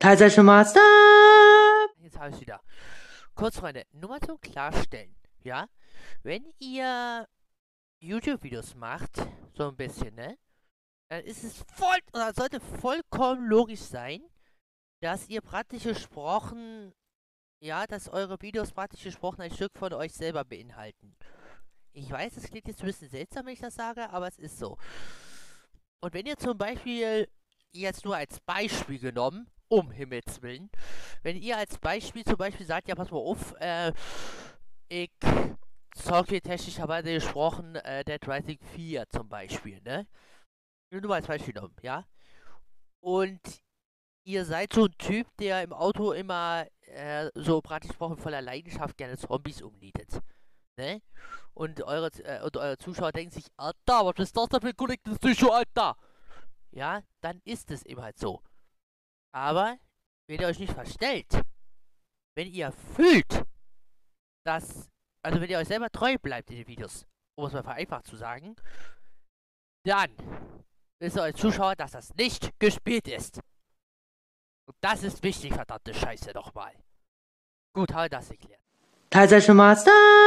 Teilsession Master! Jetzt habe ich wieder. Kurz, Freunde, nur mal zum Klarstellen. Ja? Wenn ihr YouTube-Videos macht, so ein bisschen, ne? Dann ist es voll, oder sollte vollkommen logisch sein, dass ihr praktisch gesprochen, ja, dass eure Videos praktisch gesprochen ein Stück von euch selber beinhalten. Ich weiß, es klingt jetzt ein bisschen seltsam, wenn ich das sage, aber es ist so. Und wenn ihr zum Beispiel, jetzt nur als Beispiel genommen, um Himmels Willen, wenn ihr als Beispiel zum Beispiel sagt, ja, pass mal auf, äh, ich zocke technischerweise gesprochen, äh, Dead Rising 4 zum Beispiel, ne? Nur mal als Beispiel genommen, ja? Und ihr seid so ein Typ, der im Auto immer äh, so praktisch gesprochen voller Leidenschaft gerne Zombies umnietet. Ne? Und eure, äh, und eure Zuschauer denken sich, Alter, was ist das denn für ein korrektes Psycho, Alter? Ja, dann ist es eben halt so. Aber, wenn ihr euch nicht verstellt, wenn ihr fühlt, dass, also wenn ihr euch selber treu bleibt in den Videos, um es mal vereinfacht zu sagen, dann wisst ihr euch Zuschauer, dass das nicht gespielt ist. Und das ist wichtig, verdammte Scheiße nochmal. Gut, habe das erklärt. Teilsession Master!